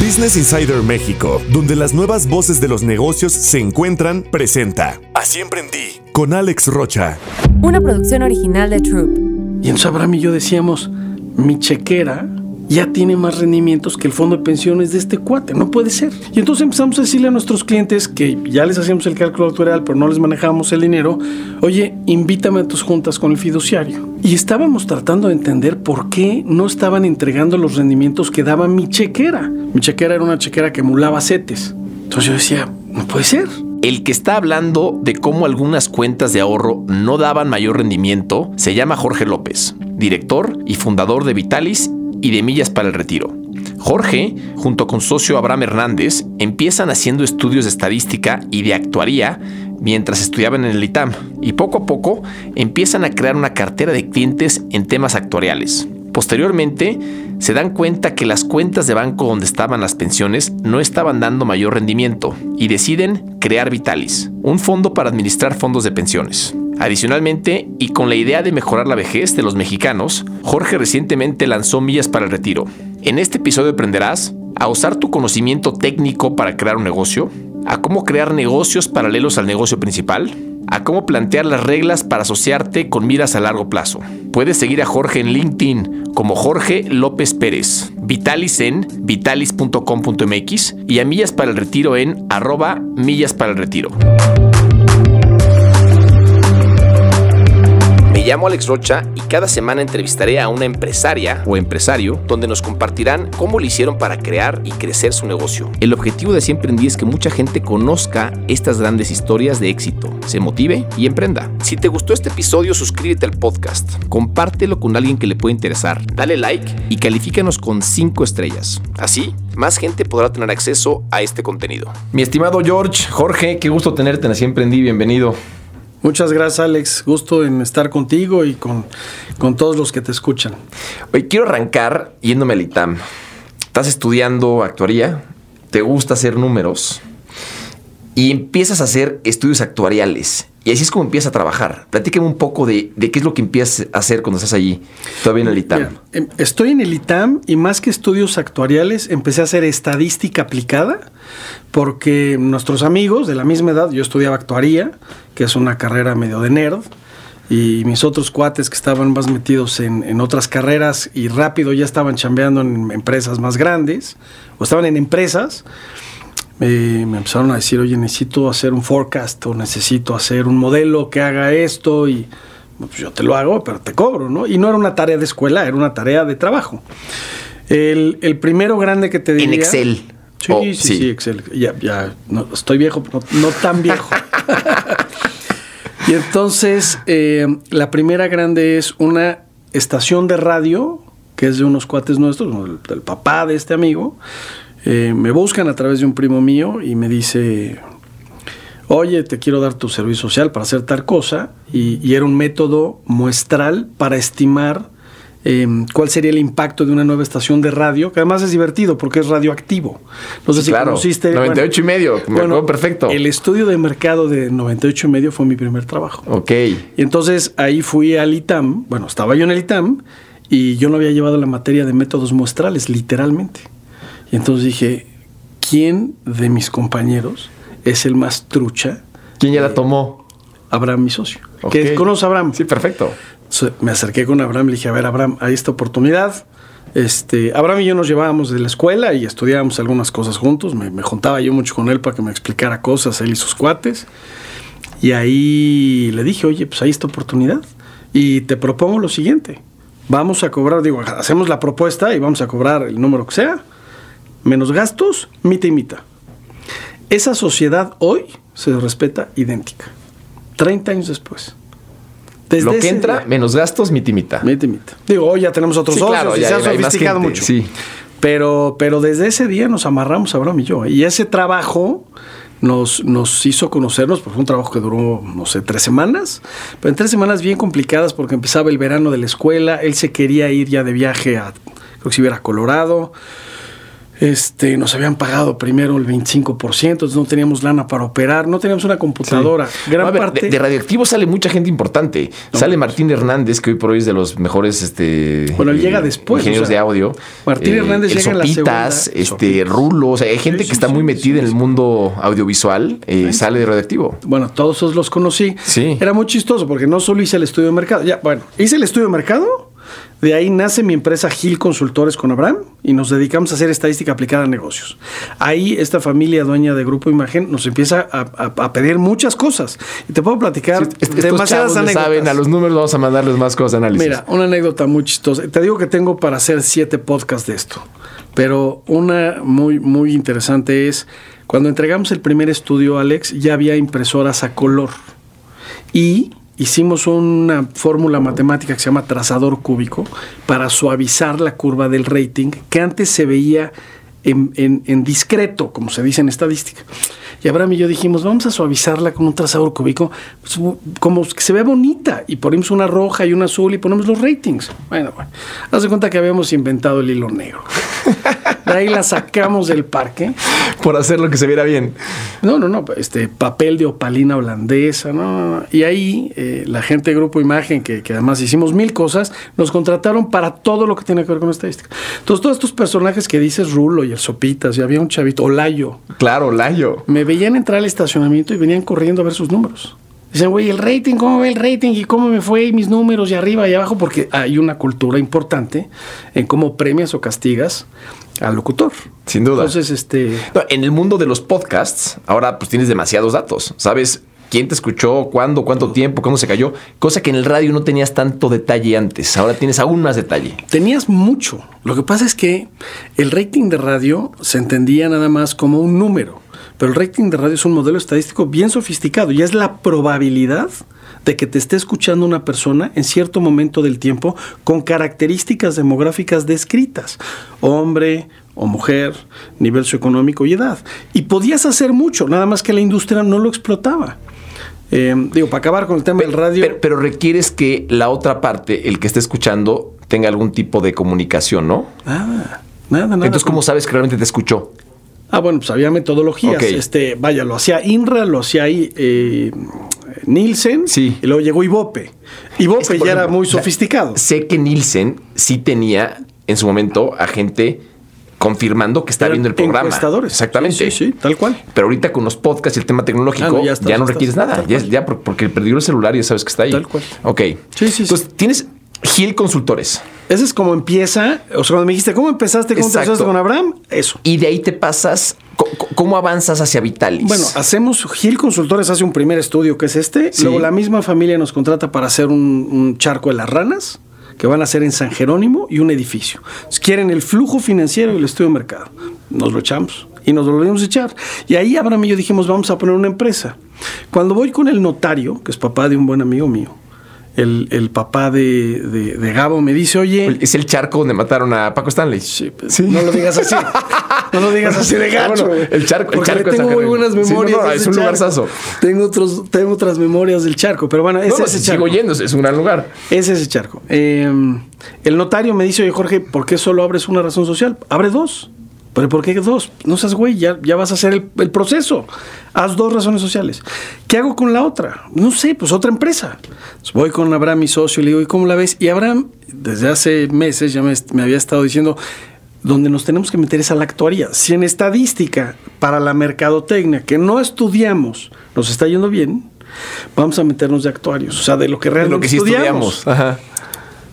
Business Insider México, donde las nuevas voces de los negocios se encuentran, presenta Así emprendí con Alex Rocha. Una producción original de Troop. Y entonces Abraham y yo decíamos, mi chequera ya tiene más rendimientos que el fondo de pensiones de este cuate, no puede ser. Y entonces empezamos a decirle a nuestros clientes que ya les hacíamos el cálculo actuarial, pero no les manejábamos el dinero, oye, invítame a tus juntas con el fiduciario. Y estábamos tratando de entender por qué no estaban entregando los rendimientos que daba mi chequera. Mi chequera era una chequera que emulaba CETES. Entonces yo decía, no puede ser. El que está hablando de cómo algunas cuentas de ahorro no daban mayor rendimiento se llama Jorge López, director y fundador de Vitalis y de Millas para el Retiro. Jorge, junto con socio Abraham Hernández, empiezan haciendo estudios de estadística y de actuaría mientras estudiaban en el ITAM y poco a poco empiezan a crear una cartera de clientes en temas actuariales. Posteriormente, se dan cuenta que las cuentas de banco donde estaban las pensiones no estaban dando mayor rendimiento y deciden crear Vitalis, un fondo para administrar fondos de pensiones. Adicionalmente, y con la idea de mejorar la vejez de los mexicanos, Jorge recientemente lanzó Millas para el Retiro. En este episodio aprenderás a usar tu conocimiento técnico para crear un negocio, a cómo crear negocios paralelos al negocio principal, a cómo plantear las reglas para asociarte con miras a largo plazo. Puedes seguir a Jorge en LinkedIn como Jorge López Pérez, Vitalis en vitalis.com.mx y a Millas para el Retiro en arroba Millas para el Retiro. Llamo Alex Rocha y cada semana entrevistaré a una empresaria o empresario donde nos compartirán cómo lo hicieron para crear y crecer su negocio. El objetivo de Siempre en es que mucha gente conozca estas grandes historias de éxito, se motive y emprenda. Si te gustó este episodio, suscríbete al podcast, compártelo con alguien que le pueda interesar, dale like y califícanos con 5 estrellas. Así, más gente podrá tener acceso a este contenido. Mi estimado George, Jorge, qué gusto tenerte en Siempre Emprendí, bienvenido. Muchas gracias, Alex. Gusto en estar contigo y con, con todos los que te escuchan. Hoy quiero arrancar yéndome al ITAM. Estás estudiando actuaría, te gusta hacer números y empiezas a hacer estudios actuariales. Y así es como empiezas a trabajar. Platícame un poco de, qué es lo que empiezas a hacer cuando estás allí, todavía en el ITAM. Em, estoy en el ITAM y más que estudios actuariales, empecé a hacer estadística aplicada, porque nuestros amigos de la misma edad, yo estudiaba actuaría, que es una carrera medio de nerd, y mis otros cuates que estaban más metidos en, en, otras carreras y rápido ya estaban chambeando en empresas más grandes o estaban en empresas, me empezaron a decir, oye, necesito hacer un forecast o necesito hacer un modelo que haga esto y pues yo te lo hago, pero te cobro, ¿no? Y no era una tarea de escuela, era una tarea de trabajo. El, primero grande que te diría... En Excel. Sí, sí, sí, Excel. Ya, ya, no, estoy viejo, pero no, tan viejo. y entonces, eh, la primera grande es una estación de radio, que es de unos cuates nuestros, del papá de este amigo, eh, me buscan a través de un primo mío y me dice, oye, te quiero dar tu servicio social para hacer tal cosa, y, era un método muestral para estimar em, cuál sería el impacto de una nueva estación de radio, que además es divertido porque es radioactivo. No sé si claro, conociste. 98 y medio, bueno, perfecto. El estudio de mercado de 98 y medio fue mi primer trabajo. Ok. Y entonces ahí fui al ITAM, bueno, estaba yo en el ITAM y yo no había llevado la materia de métodos muestrales, literalmente. Y entonces dije, ¿quién de mis compañeros es el más trucha? ¿Quién ya la tomó? Abraham, mi socio. ¿Que ¿Conoce a Abraham? Sí, perfecto. me acerqué con Abraham y le dije, a ver, Abraham, hay esta oportunidad. Este, Abraham y yo nos llevábamos de la escuela y estudiábamos algunas cosas juntos. Me, me, juntaba yo mucho con él para que me explicara cosas, él y sus cuates. Y ahí le dije, oye, pues hay esta oportunidad. Y te propongo lo siguiente. Vamos a cobrar, digo, hacemos la propuesta y vamos a cobrar el número que sea menos gastos, mitad y mitad. Esa sociedad hoy se respeta idéntica. 30 años después. Desde Lo que entra, menos gastos, mitad y mitad. Mitad y mitad. Digo, hoy ya tenemos otros socios y se ha sofisticado mucho. Sí. Pero, pero desde ese día nos amarramos Abraham y yo. Y ese trabajo nos, nos hizo conocernos, porque fue un trabajo que duró, no sé, tres semanas, pero en tres semanas bien complicadas porque empezaba el verano de la escuela, él se quería ir ya de viaje a, creo que si hubiera Colorado, Este, nos habían pagado primero el 25%, entonces no teníamos lana para operar, no teníamos una computadora. Gran A ver, parte. de, de radioactivo sale mucha gente importante. sale Martín Hernández, que hoy por hoy es de los mejores este, Bueno, él llega después, ingenieros o sea, de audio. Martín Hernández el llega en la Sopitas, segunda. este, Rulo, o sea, hay gente Sí, que está sí, muy sí, metida sí, en el sí. mundo audiovisual, eh, sale de radioactivo. Bueno, todos esos los conocí. Sí. Era muy chistoso porque no solo hice el estudio de mercado. Ya, bueno, hice el estudio de mercado. De ahí nace mi empresa Gil Consultores con Abraham y nos dedicamos a hacer estadística aplicada a negocios. Ahí esta familia dueña de Grupo Imagen nos empieza a, a- a pedir muchas cosas. Y te puedo platicar Est- estos demasiadas anécdotas. saben, a los números vamos a mandarles más cosas de análisis. Mira, una anécdota muy chistosa. Te digo que tengo para hacer siete podcasts de esto. Pero una muy, muy interesante es cuando entregamos el primer estudio, Alex, ya había impresoras a color. Y hicimos una fórmula matemática que se llama trazador cúbico para suavizar la curva del rating que antes se veía en, en- en discreto, como se dice en estadística. Y Abraham y yo dijimos, vamos a suavizarla con un trazador cúbico, pues, como que se vea bonita. Y ponemos una roja y una azul y ponemos los ratings. Bueno, bueno. Haz de cuenta que habíamos inventado el hilo negro. De ahí la sacamos del parque. por hacer lo que se viera bien. No, no, no, este papel de opalina holandesa, no, no, no. Y ahí eh, la gente de Grupo Imagen, que, que además hicimos mil cosas, nos contrataron para todo lo que tiene que ver con estadística. Entonces, todos estos personajes que dices, Rulo y el Sopitas, y había un chavito, Olayo, Claro, Layo. me veían entrar al estacionamiento y venían corriendo a ver sus números. Dicen, güey, el rating, ¿cómo ve el rating? ¿Y cómo me fue? Y mis números y arriba y abajo, porque hay una cultura importante en cómo premias o castigas al locutor. Sin duda. Entonces, este. No, en el mundo de los podcasts, ahora pues tienes demasiados datos. Sabes quién te escuchó, cuándo, cuánto tiempo, cuándo se cayó. Cosa que en el radio no tenías tanto detalle antes. Ahora tienes aún más detalle. Tenías mucho. Lo que pasa es que el rating de radio se entendía nada más como un número. Pero el rating de radio es un modelo estadístico bien sofisticado y es la probabilidad de que te esté escuchando una persona en cierto momento del tiempo con características demográficas descritas. Hombre o mujer, nivel socioeconómico y edad. Y podías hacer mucho, nada más que la industria no lo explotaba. Eh, digo, para acabar con el tema del radio... Pero, pero requieres que la otra parte, el que esté escuchando, tenga algún tipo de comunicación, ¿no? Nada, nada, nada. Entonces, ¿cómo sabes que realmente te escuchó? Ah, bueno, pues había metodologías. Este, vaya, lo hacía INRA, lo hacía ahí eh, Nielsen, Sí. y luego llegó Ibope. Ibope Es que, por ya era muy sofisticado. Sé que Nielsen sí tenía en su momento a gente confirmando que está viendo el programa. encuestadores. Exactamente. Sí, sí, sí, tal cual. Pero ahorita con los podcasts y el tema tecnológico, Ah, no, ya, no estás, requieres nada. Ya, porque perdió el celular y ya sabes que está ahí. Tal cual. Ok. Sí, sí, sí. Entonces, tienes Gil Consultores. Ese es como empieza. O sea, cuando me dijiste, ¿cómo empezaste? ¿Cómo Exacto. empezaste con Abraham? Eso. Y de ahí te pasas. ¿Cómo avanzas hacia Vitalis? Bueno, hacemos, Gil Consultores hace un primer estudio que es este. Sí. Luego la misma familia nos contrata para hacer un, un charco de las ranas, que van a hacer en San Jerónimo y un edificio. Quieren el flujo financiero y el estudio de mercado. Nos lo echamos y nos lo volvimos a echar. Y ahí Abraham y yo dijimos, vamos a poner una empresa. Cuando voy con el notario, que es papá de un buen amigo mío, el, el papá de, de- de Gabo me dice, oye, es el charco donde mataron a Paco Stanley. Sí, pues, No lo digas así. No lo digas así de gacho. Bueno, el charco- el Porque charco le de San tengo muy buenas Sí, no, memorias. no, es un charco. lugarzazo. Tengo, otros, tengo otras memorias del charco, pero bueno, es No, no, ese sigo charco. yendo, es un gran lugar. Es ese charco. Eh, el notario me dice, oye Jorge, ¿por qué solo abres una razón social? Abre dos. ¿Pero por qué dos? No seas güey, ya, ya vas a hacer el, el proceso. Haz dos razones sociales. ¿Qué hago con la otra? No sé, pues otra empresa. Entonces, voy con Abraham, mi socio, y le digo, ¿y cómo la ves? Y Abraham, desde hace meses, ya me, me había estado diciendo, donde nos tenemos que meter es a la actuaría. Si en estadística para la mercadotecnia, que no estudiamos, nos está yendo bien, vamos a meternos de actuarios. O sea, de lo que De realmente lo que sí estudiamos. Ajá.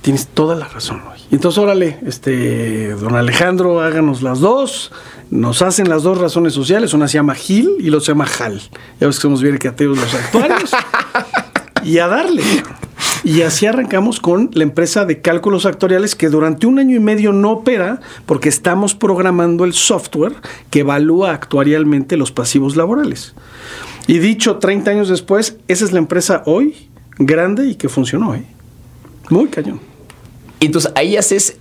Tienes toda la razón, güey. Y Entonces, órale, este, don Alejandro, háganos las dos. Nos hacen las dos razones sociales. Una se llama Gil y la otra se llama Jal. Ya ves que somos bien creativos los actuarios. y a darle. Y así arrancamos con la empresa de cálculos actuariales que durante un año y medio no opera porque estamos programando el software que evalúa actuarialmente los pasivos laborales. Y dicho 30 años después, esa es la empresa hoy grande y que funcionó. ¿eh? Muy cañón. Entonces ahí haces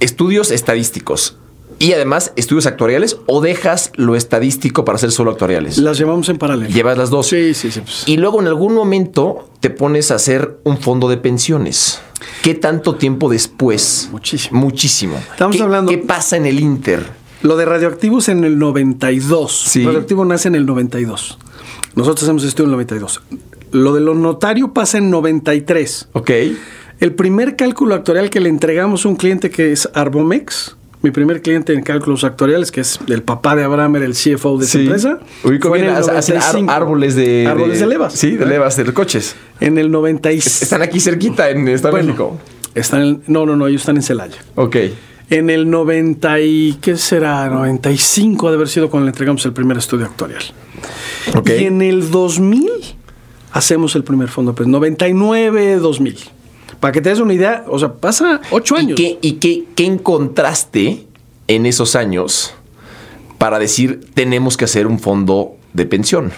estudios estadísticos y además estudios actuariales o dejas lo estadístico para hacer solo actuariales. Las llevamos en paralelo. Llevas las dos. Sí, sí, sí. pues. Y luego en algún momento te pones a hacer un fondo de pensiones. ¿Qué tanto tiempo después? Muchísimo. Muchísimo. Estamos ¿Qué- hablando- ¿Qué pasa en el Inter? Lo de radioactivos en el 92. Sí. Radioactivo nace en el 92. Nosotros hacemos esto en el 92. Lo de lo notario pasa en 93. Ok. El primer cálculo actuarial que le entregamos a un cliente que es Arbomex, mi primer cliente en cálculos actuariales, que es el papá de Abraham, era el CFO de esa empresa. Ubico bien, en el hace- hacen ar- 95. árboles de... Árboles de levas. Sí, de levas, de los coches. En el 96. Están aquí cerquita en Estado de México. Están en- no, no, no, ellos están en Celaya. Ok. En el 90 y, ¿qué será? 95 ha de haber sido cuando le entregamos el primer estudio actuarial. Ok. Y en el 2000 hacemos el primer fondo, pues 99, 2000. Para que te des una idea, o sea, pasa ocho ¿Y, años. qué, y qué, qué encontraste en esos años para decir tenemos que hacer un fondo de pensión?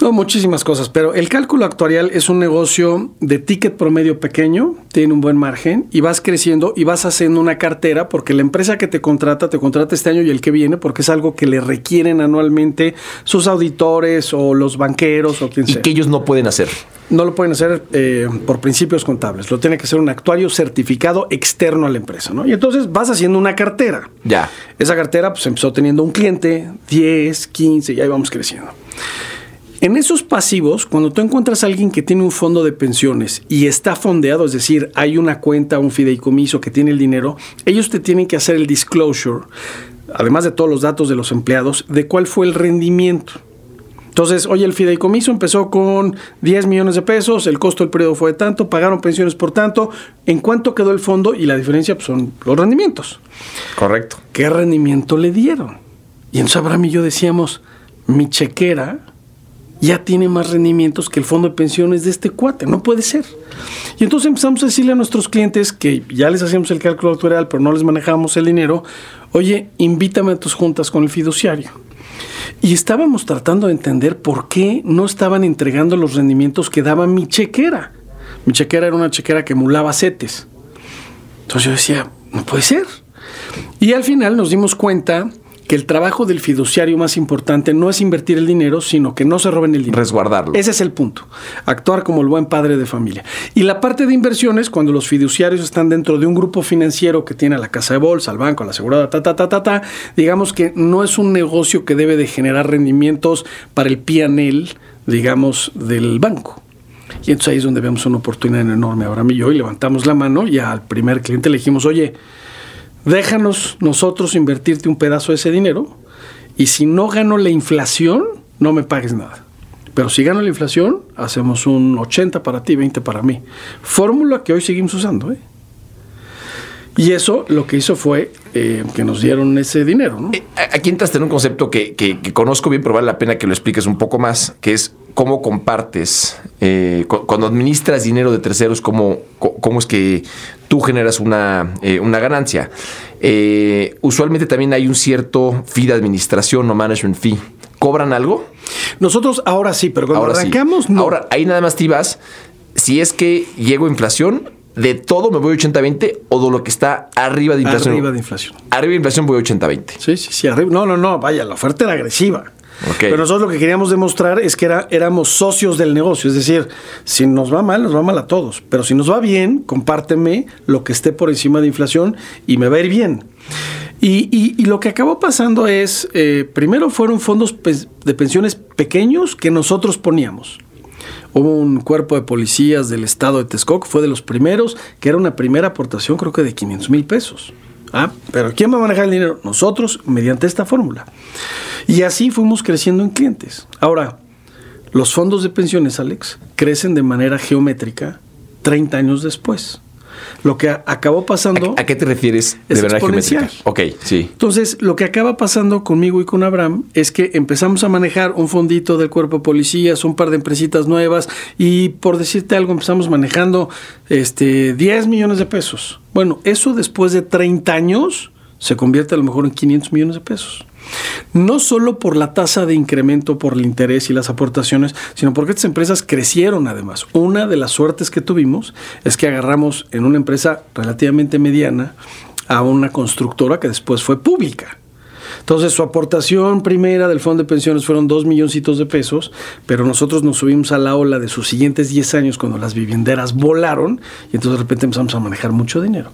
No, muchísimas cosas, pero el cálculo actuarial es un negocio de ticket promedio pequeño, tiene un buen margen y vas creciendo y vas haciendo una cartera porque la empresa que te contrata te contrata este año y el que viene porque es algo que le requieren anualmente sus auditores o los banqueros o quien Y sea. que ellos no pueden hacer. No lo pueden hacer eh, por principios contables, lo tiene que hacer un actuario certificado externo a la empresa, ¿no? Y entonces vas haciendo una cartera. Ya. Esa cartera pues empezó teniendo un cliente, 10, 15 y ahí vamos creciendo. En esos pasivos, cuando tú encuentras a alguien que tiene un fondo de pensiones y está fondeado, es decir, hay una cuenta, un fideicomiso que tiene el dinero, ellos te tienen que hacer el disclosure, además de todos los datos de los empleados, de cuál fue el rendimiento. Entonces, oye, el fideicomiso empezó con 10 millones de pesos, el costo del periodo fue de tanto, pagaron pensiones por tanto, ¿en cuánto quedó el fondo? Y la diferencia pues, son los rendimientos. Correcto. ¿qué rendimiento le dieron? Y entonces Abraham y yo decíamos, mi chequera ya tiene más rendimientos que el fondo de pensiones de este cuate, no puede ser. Y entonces empezamos a decirle a nuestros clientes que ya les hacíamos el cálculo actuarial, pero no les manejábamos el dinero, oye, invítame a tus juntas con el fiduciario. Y estábamos tratando de entender por qué no estaban entregando los rendimientos que daba mi chequera. Mi chequera era una chequera que emulaba CETES. Entonces yo decía, no puede ser. Y al final nos dimos cuenta que el trabajo del fiduciario más importante no es invertir el dinero, sino que no se roben el dinero. Resguardarlo. Ese es el punto. Actuar como el buen padre de familia. Y la parte de inversiones, cuando los fiduciarios están dentro de un grupo financiero que tiene a la casa de bolsa, al banco, a la asegurada, ta, ta, ta, ta, ta, digamos que no es un negocio que debe de generar rendimientos para el PNL, digamos, del banco. Y entonces ahí es donde vemos una oportunidad enorme. Ahora y yo y levantamos la mano y al primer cliente le dijimos, oye, déjanos nosotros invertirte un pedazo de ese dinero y si no gano la inflación, no me pagues nada. Pero si gano la inflación, hacemos un 80 para ti, 20 para mí. Fórmula que hoy seguimos usando. ¿eh? Y eso lo que hizo fue eh, que nos dieron ese dinero. ¿no? Eh, Aquí entraste en un concepto que, que- que conozco bien, pero vale la pena que lo expliques un poco más, que es cómo compartes, eh, cu- cuando administras dinero de terceros, cómo, cómo es que tú generas una, eh, una ganancia. Usualmente también hay un cierto fee de administración o management fee. ¿Cobran algo? Nosotros ahora sí, pero cuando Ahora sí. arrancamos, no. Ahora, ahí nada más te ibas, si es que llego a inflación, ¿de todo me voy 80-20 o de lo que está arriba de inflación? arriba de inflación. Arriba de inflación voy 80-20. Sí, sí, sí, arriba. No, no, no, vaya, la oferta era agresiva. Pero nosotros lo que queríamos demostrar es que era, éramos socios del negocio. Es decir, si nos va mal, nos va mal a todos. Pero si nos va bien, compárteme lo que esté por encima de inflación y me va a ir bien. Y, y- y lo que acabó pasando es, eh, primero fueron fondos pe- de pensiones pequeños que nosotros poníamos. Hubo un cuerpo de policías del estado de Texcoco, fue de los primeros, que era una primera aportación creo que de 500 mil pesos. Ah, pero ¿quién va a manejar el dinero? Nosotros, mediante esta fórmula. Y así fuimos creciendo en clientes. Ahora, los fondos de pensiones, Alex, crecen de manera geométrica 30 años después. Lo que acabó pasando... ¿A, a qué te refieres Es de verdad geométrica? Ok, sí. Entonces, lo que acaba pasando conmigo y con Abraham es que empezamos a manejar un fondito del cuerpo de policías, un par de empresitas nuevas y por decirte algo, empezamos manejando este 10 millones de pesos. Bueno, eso después de 30 años se convierte a lo mejor en 500 millones de pesos. No solo por la tasa de incremento, por el interés y las aportaciones, sino porque estas empresas crecieron además. Una de las suertes que tuvimos es que agarramos en una empresa relativamente mediana a una constructora que después fue pública. Entonces su aportación primera del fondo de pensiones fueron dos milloncitos de pesos, pero nosotros nos subimos a la ola de sus siguientes 10 años cuando las vivienderas volaron y entonces de repente empezamos a manejar mucho dinero.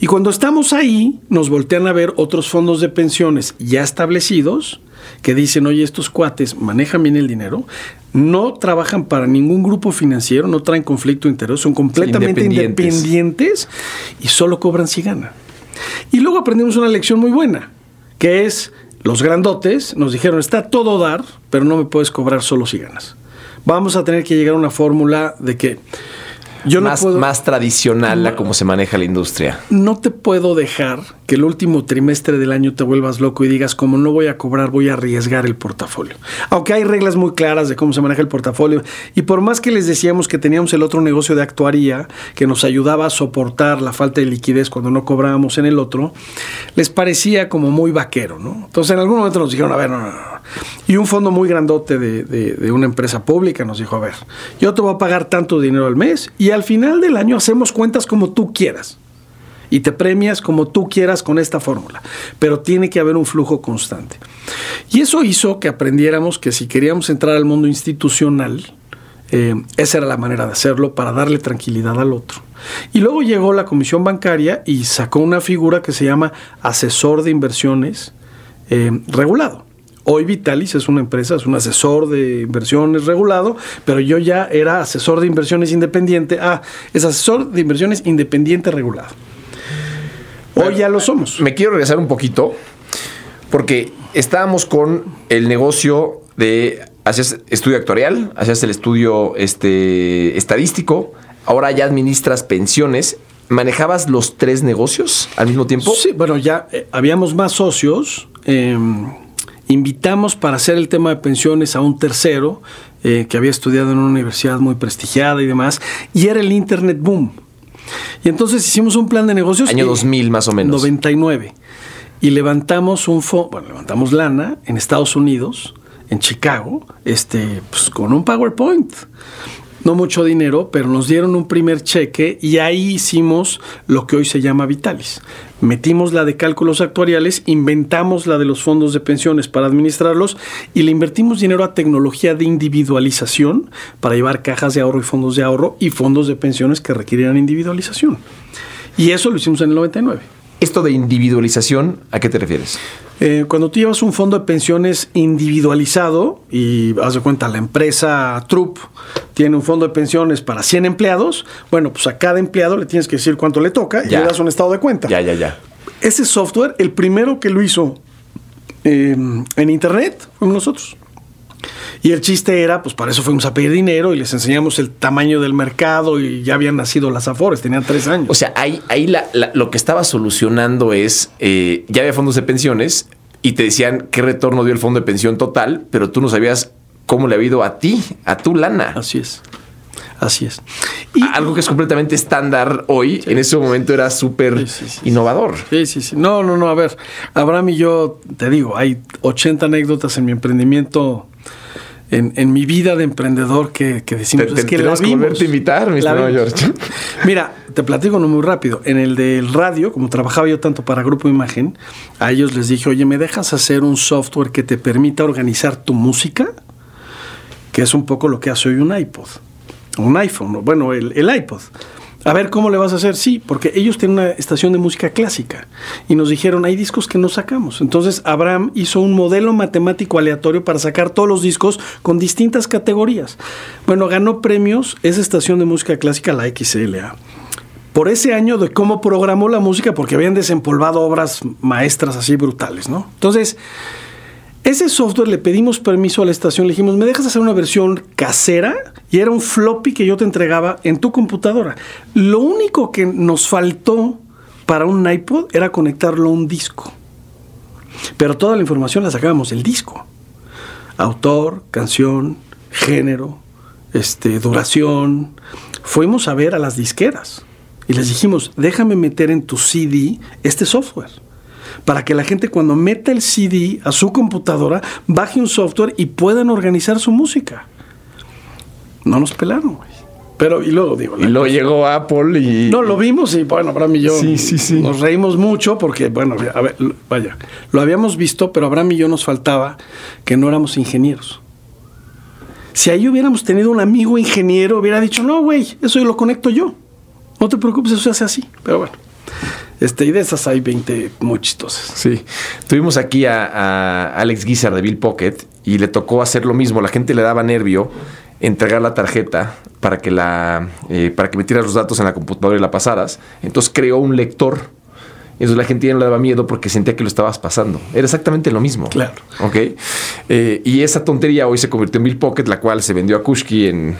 Y cuando estamos ahí, nos voltean a ver otros fondos de pensiones ya establecidos que dicen, oye, estos cuates manejan bien el dinero, no trabajan para ningún grupo financiero, no traen conflicto de interés, son completamente Independientes. independientes y solo cobran si ganan. Y luego aprendimos una lección muy buena, que es los grandotes nos dijeron, está todo dar, pero no me puedes cobrar solo si ganas. Vamos a tener que llegar a una fórmula de que yo no más, puedo más tradicional a cómo se maneja la industria. no te puedo dejar que el último trimestre del año te vuelvas loco y digas, como no voy a cobrar, voy a arriesgar el portafolio. Aunque hay reglas muy claras de cómo se maneja el portafolio. Y por más que les decíamos que teníamos el otro negocio de actuaría que nos ayudaba a soportar la falta de liquidez cuando no cobrábamos en el otro, les parecía como muy vaquero, ¿no? Entonces en algún momento nos dijeron, a ver, no, no, no. Y un fondo muy grandote de, de- una empresa pública nos dijo, a ver, yo te voy a pagar tanto dinero al mes y al final del año hacemos cuentas como tú quieras y te premias como tú quieras con esta fórmula, pero tiene que haber un flujo constante. Y eso hizo que aprendiéramos que si queríamos entrar al mundo institucional, eh, esa era la manera de hacerlo para darle tranquilidad al otro. Y luego llegó la Comisión Bancaria y sacó una figura que se llama asesor de inversiones eh, regulado. Hoy Vitalis es una empresa, es un asesor de inversiones regulado, pero yo ya era asesor de inversiones independiente. Ah, es asesor de inversiones independiente regulado. Hoy ya lo somos. Me quiero regresar un poquito porque estábamos con el negocio de hacías estudio actuarial, hacías el estudio este, estadístico, ahora ya administras pensiones. ¿Manejabas los tres negocios al mismo tiempo? Sí, bueno, ya eh, habíamos más socios. eh, invitamos para hacer el tema de pensiones a un tercero eh, que había estudiado en una universidad muy prestigiada y demás, y era el Internet Boom. Y entonces hicimos un plan de negocios. Año y- 2000 más o menos. 99. Y levantamos un fondo, bueno, levantamos lana en Estados Unidos, en Chicago, este, pues con un PowerPoint. No mucho dinero, pero nos dieron un primer cheque y ahí hicimos lo que hoy se llama Vitalis. Metimos la de cálculos actuariales, inventamos la de los fondos de pensiones para administrarlos y le invertimos dinero a tecnología de individualización para llevar cajas de ahorro y fondos de ahorro y fondos de pensiones que requirieran individualización. Y eso lo hicimos en el 99. Esto de individualización, ¿a qué te refieres? Eh, cuando tú llevas un fondo de pensiones individualizado y haz de cuenta, la empresa Trup tiene un fondo de pensiones para 100 empleados, bueno, pues a cada empleado le tienes que decir cuánto le toca y le das un estado de cuenta. Ya, ya, ya. Ese software, el primero que lo hizo eh, en Internet, fuimos nosotros. Y el chiste era, pues para eso fuimos a pedir dinero y les enseñamos el tamaño del mercado y ya habían nacido las Afores, tenían tres años. O sea, ahí, ahí la- la- lo que estaba solucionando es, eh, ya había fondos de pensiones y te decían qué retorno dio el fondo de pensión total, pero tú no sabías cómo le había ido a ti, a tu lana. Así es. Así es. Y, Algo que es completamente estándar hoy, en ese momento era súper Sí, sí, sí, innovador. Sí, sí, sí. No, no, no. A ver, Abraham y yo, te digo, hay 80 anécdotas en mi emprendimiento, en, en mi vida de emprendedor que, que decimos, Te- te- es que la que vimos. a invitar, mi estimado. George. Mira, te platico no muy rápido. En el del radio, como trabajaba yo tanto para Grupo Imagen, a ellos les dije, oye, ¿me dejas hacer un software que te permita organizar tu música? Que es un poco lo que hace hoy un iPod, un iPhone, bueno, el, el iPod. A ver cómo le vas a hacer, sí, porque ellos tienen una estación de música clásica y nos dijeron, hay discos que no sacamos. Entonces Abraham hizo un modelo matemático aleatorio para sacar todos los discos con distintas categorías. Bueno, ganó premios esa estación de música clásica, la XLA por ese año de cómo programó la música, porque habían desempolvado obras maestras así brutales, ¿no? Entonces, ese software le pedimos permiso a la estación, le dijimos, ¿me dejas hacer una versión casera? Y era un floppy que yo te entregaba en tu computadora. Lo único que nos faltó para un iPod era conectarlo a un disco. Pero toda la información la sacábamos del disco. Autor, canción, género, este, duración. Fuimos a ver a las disqueras y les dijimos, déjame meter en tu CD este software. Para que la gente cuando meta el CD a su computadora, baje un software y puedan organizar su música. No nos pelaron, güey. Pero, y luego digo. Y luego llegó Apple y. No, lo vimos y bueno, Abraham y yo Sí, sí, sí. nos reímos mucho porque, bueno, a ver, vaya, lo habíamos visto, pero Abraham y yo nos faltaba que no éramos ingenieros. Si ahí hubiéramos tenido un amigo ingeniero, hubiera dicho, no, güey, eso lo conecto yo. No te preocupes, eso se hace así. Pero bueno, este, y de esas hay 20 muy chistosas. Sí. Tuvimos aquí a, a Alex Guizar de Bill Pocket y le tocó hacer lo mismo. La gente le daba nervio entregar la tarjeta para que la eh, para que metieras los datos en la computadora y la pasaras. Entonces creó un lector. Entonces la gente ya no le daba miedo porque sentía que lo estabas pasando. Era exactamente lo mismo. Claro. Ok. Eh, y esa tontería hoy se convirtió en Bill Pocket, la cual se vendió a Kushki en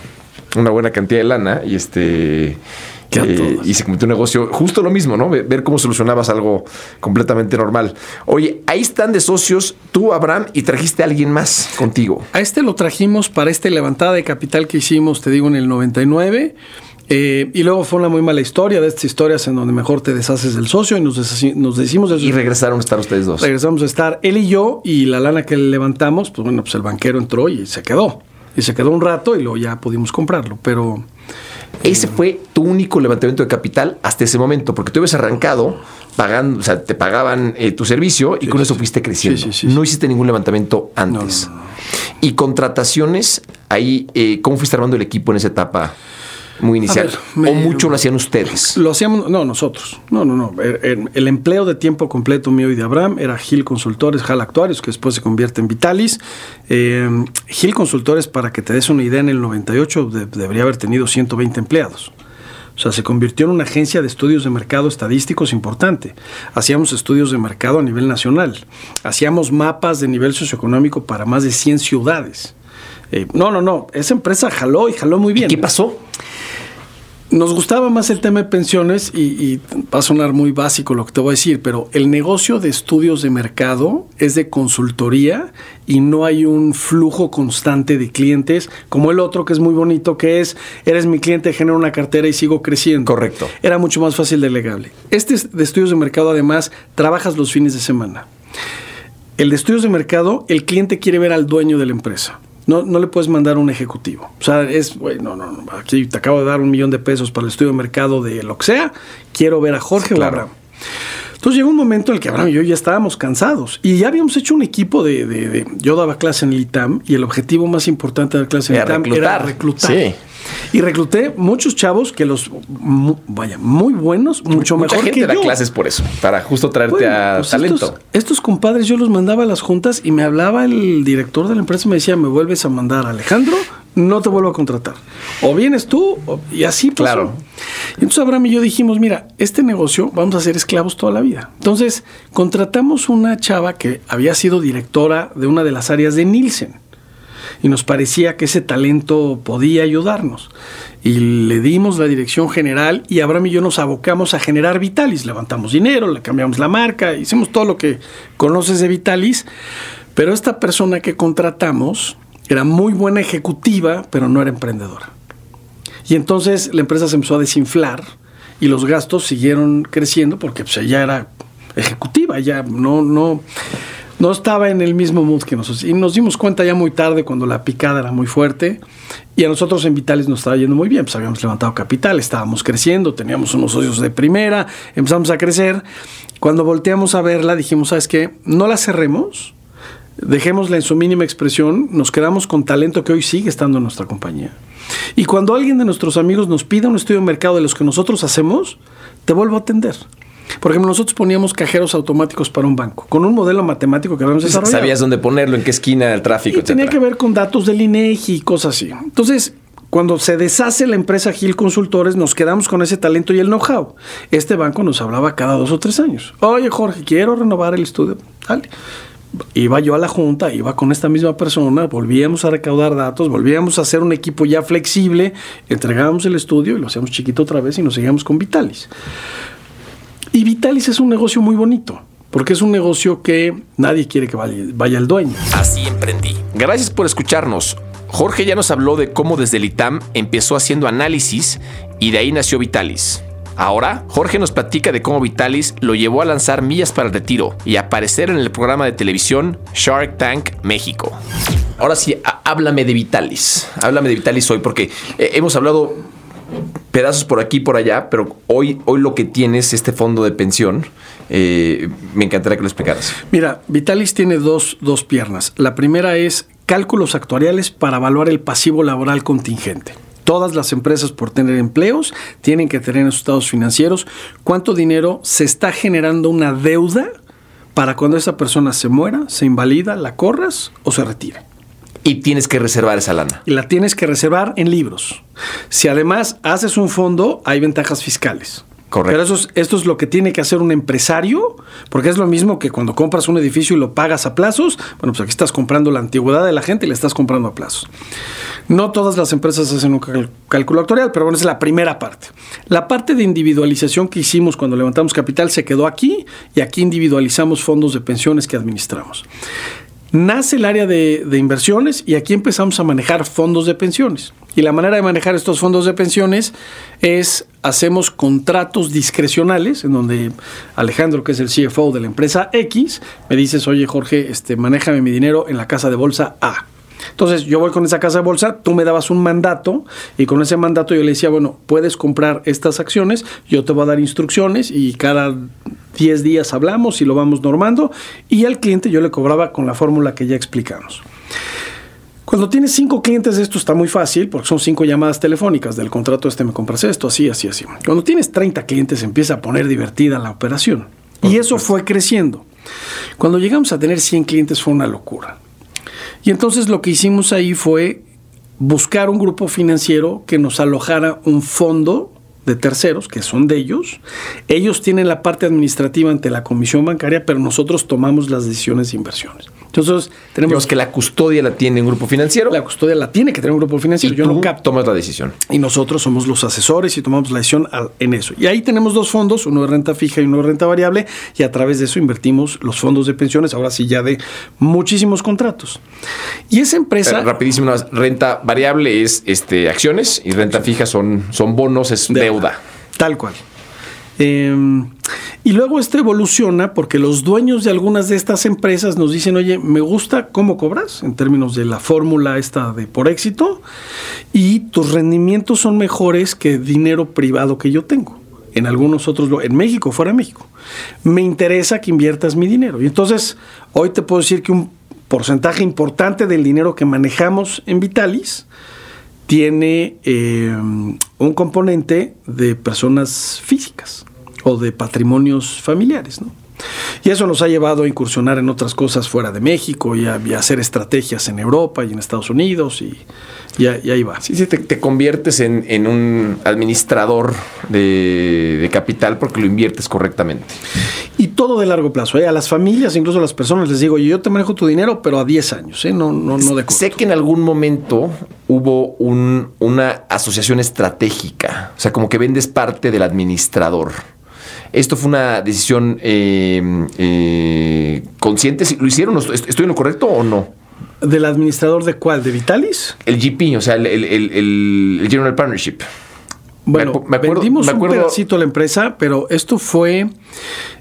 una buena cantidad de lana. Y este. Eh, y se convirtió en un negocio justo lo mismo, ¿no? Ver, cómo solucionabas algo completamente normal. Oye, ahí están de socios tú, Abraham, y trajiste a alguien más contigo. A este lo trajimos para esta levantada de capital que hicimos, te digo, en el 99. eh, y luego fue una muy mala historia de estas historias en donde mejor te deshaces del socio y nos, nos decimos de Y regresaron a estar ustedes dos. Regresamos a estar él y yo y la lana que le levantamos, pues bueno, pues el banquero entró y se quedó. Y se quedó un rato y luego ya pudimos comprarlo. Pero Ese fue tu único levantamiento de capital hasta ese momento, porque tú habías arrancado pagando, o sea, te pagaban eh, tu servicio y con eso fuiste creciendo. Sí, sí, sí, no hiciste ningún levantamiento antes. No, no, no. Y contrataciones, ahí, eh, ¿cómo fuiste armando el equipo en esa etapa muy inicial? ver, me- ¿O mucho lo hacían ustedes? lo hacíamos, no, nosotros. No, no, no. El, el- el empleo de tiempo completo mío y de Abraham era Gil Consultores, Hal Actuarios, que después se convierte en Vitalis. Eh, Gil Consultores, para que te des una idea, en el 98 de- debería haber tenido 120 empleados. O sea, se convirtió en una agencia de estudios de mercado estadísticos importante. Hacíamos estudios de mercado a nivel nacional. Hacíamos mapas de nivel socioeconómico para más de 100 ciudades. Eh, no, no, no. Esa empresa jaló y jaló muy bien. ¿Qué pasó? Nos gustaba más el tema de pensiones y, y va a sonar muy básico lo que te voy a decir, pero el negocio de estudios de mercado es de consultoría y no hay un flujo constante de clientes como el otro que es muy bonito, que es, eres mi cliente, genero una cartera y sigo creciendo. Correcto. Era mucho más fácil delegable. Este es de estudios de mercado además, trabajas los fines de semana. El de estudios de mercado, el cliente quiere ver al dueño de la empresa. No, no le puedes mandar un ejecutivo. O sea, es, güey, no, no, no, aquí te acabo de dar un millón de pesos para el estudio de mercado de lo que sea. Quiero ver a Jorge Claro. o a Abraham. Entonces llegó un momento en el que Abraham y yo ya estábamos cansados y ya habíamos hecho un equipo de, de- de- yo daba clase en el ITAM y el objetivo más importante de la clase en el ITAM era reclutar. reclutar. Sí. Y recluté muchos chavos que los, vaya, muy buenos, mucho Mucha mejor gente que da yo. clases por eso, para justo traerte Bueno, a pues talento. Estos, estos compadres yo los mandaba a las juntas y me hablaba el director de la empresa y me decía, me vuelves a mandar a Alejandro, no te vuelvo a contratar. O vienes tú, o- y así pasó. Claro. Y entonces Abraham y yo dijimos, mira, este negocio vamos a ser esclavos toda la vida. Entonces contratamos una chava que había sido directora de una de las áreas de Nielsen y nos parecía que ese talento podía ayudarnos. Y le dimos la dirección general y Abraham y yo nos abocamos a generar Vitalis. Levantamos dinero, le cambiamos la marca, hicimos todo lo que conoces de Vitalis, pero esta persona que contratamos era muy buena ejecutiva, pero no era emprendedora. Y entonces la empresa se empezó a desinflar y los gastos siguieron creciendo porque pues, ella era ejecutiva, ya no, no, no estaba en el mismo mood que nosotros. Y nos dimos cuenta ya muy tarde cuando la picada era muy fuerte y a nosotros en Vitales nos estaba yendo muy bien, pues habíamos levantado capital, estábamos creciendo, teníamos unos socios de primera, empezamos a crecer. Cuando volteamos a verla dijimos, ¿sabes qué? No la cerremos, dejémosla en su mínima expresión, nos quedamos con talento que hoy sigue estando en nuestra compañía. Y cuando alguien de nuestros amigos nos pida un estudio de mercado de los que nosotros hacemos, te vuelvo a atender. Por ejemplo, nosotros poníamos cajeros automáticos para un banco, con un modelo matemático que habíamos desarrollado. Sabías dónde ponerlo, en qué esquina del tráfico, Y tenía que ver con datos del INEGI y cosas así. Entonces, cuando se deshace la empresa Gil Consultores, nos quedamos con ese talento y el know-how. Este banco nos hablaba cada dos o tres años. Oye, Jorge, quiero renovar el estudio. Dale. Iba yo a la junta, iba con esta misma persona, volvíamos a recaudar datos, volvíamos a hacer un equipo ya flexible, entregábamos el estudio y lo hacíamos chiquito otra vez y nos seguíamos con Vitalis. Y Vitalis es un negocio muy bonito, porque es un negocio que nadie quiere que vaya, el dueño. Así emprendí. Gracias por escucharnos. Jorge ya nos habló de cómo desde el ITAM empezó haciendo análisis y de ahí nació Vitalis. Ahora, Jorge nos platica de cómo Vitalis lo llevó a lanzar millas para el retiro y aparecer en el programa de televisión Shark Tank México. Ahora sí, háblame de Vitalis. Háblame de Vitalis hoy porque eh, hemos hablado pedazos por aquí y por allá, pero hoy, hoy lo que tienes, este fondo de pensión, eh, me encantaría que lo explicaras. Mira, Vitalis tiene dos, dos piernas. La primera es cálculos actuariales para evaluar el pasivo laboral contingente. Todas las empresas por tener empleos tienen que tener en sus estados financieros cuánto dinero se está generando una deuda para cuando esa persona se muera, se invalida, la corras o se retire. Y tienes que reservar esa lana. Y la tienes que reservar en libros. Si además haces un fondo, hay ventajas fiscales. Correcto. Pero eso es- esto es lo que tiene que hacer un empresario, porque es lo mismo que cuando compras un edificio y lo pagas a plazos. Bueno, pues aquí estás comprando la antigüedad de la gente y le estás comprando a plazos. No todas las empresas hacen un cálculo actuarial, pero bueno, esa es la primera parte. La parte de individualización que hicimos cuando levantamos capital se quedó aquí y aquí individualizamos fondos de pensiones que administramos. Nace el área de, de inversiones y aquí empezamos a manejar fondos de pensiones. Y la manera de manejar estos fondos de pensiones es hacemos contratos discrecionales en donde Alejandro, que es el CFO de la empresa X, me dices, oye Jorge, este, manéjame mi dinero en la casa de bolsa A. Entonces yo voy con esa casa de bolsa, tú me dabas un mandato y con ese mandato yo le decía, bueno, puedes comprar estas acciones, yo te voy a dar instrucciones y cada 10 días hablamos y lo vamos normando y al cliente yo le cobraba con la fórmula que ya explicamos. Cuando tienes cinco clientes, esto está muy fácil porque son cinco llamadas telefónicas. Del contrato este me compras esto, así, así, así. Cuando tienes 30 clientes, empieza a poner divertida la operación. Y eso fue creciendo. Cuando llegamos a tener 100 clientes fue una locura. Y entonces lo que hicimos ahí fue buscar un grupo financiero que nos alojara un fondo de terceros, que son de ellos. Ellos tienen la parte administrativa ante la comisión bancaria, pero nosotros tomamos las decisiones de inversiones. Entonces, tenemos Digamos que la custodia la tiene un grupo financiero. la custodia la tiene que tener un grupo financiero. y Yo tú no capto. tomas la decisión. Y nosotros somos los asesores y tomamos la decisión al- en eso. Y ahí tenemos dos fondos, uno de renta fija y uno de renta variable, y a través de eso invertimos los fondos de pensiones, ahora sí ya de muchísimos contratos. Y esa empresa... Eh, rapidísimo, renta variable es este, acciones y renta fija son, son bonos, es deuda. Tal cual. Eh, y luego esto evoluciona porque los dueños de algunas de estas empresas nos dicen, oye, me gusta cómo cobras en términos de la fórmula esta de por éxito y tus rendimientos son mejores que dinero privado que yo tengo. En algunos otros, en México, fuera de México. Me interesa que inviertas mi dinero. Y entonces, hoy te puedo decir que un porcentaje importante del dinero que manejamos en Vitalis tiene eh, un componente de personas físicas o de patrimonios familiares, ¿no? Y eso nos ha llevado a incursionar en otras cosas fuera de México y a, y a hacer estrategias en Europa y en Estados Unidos y, y, a- y ahí va. Sí, sí, te, te conviertes en, en un administrador de, de capital porque lo inviertes correctamente. Y todo de largo plazo. ¿eh? A las familias, incluso a las personas, les digo, "Oye, yo te manejo tu dinero, pero a 10 años, ¿eh? no, no, no de corto. Sé que en algún momento hubo un- una asociación estratégica, o sea, como que vendes parte del administrador. ¿Esto fue una decisión eh, eh, consciente? ¿Sí ¿Lo hicieron? ¿Estoy en lo correcto o no? ¿Del administrador de cuál? ¿De Vitalis? El GP, o sea, el, el- el- el- el General Partnership. Bueno, Me acu- me acuerdo- vendimos me acuerdo- un pedacito a la empresa, pero esto fue,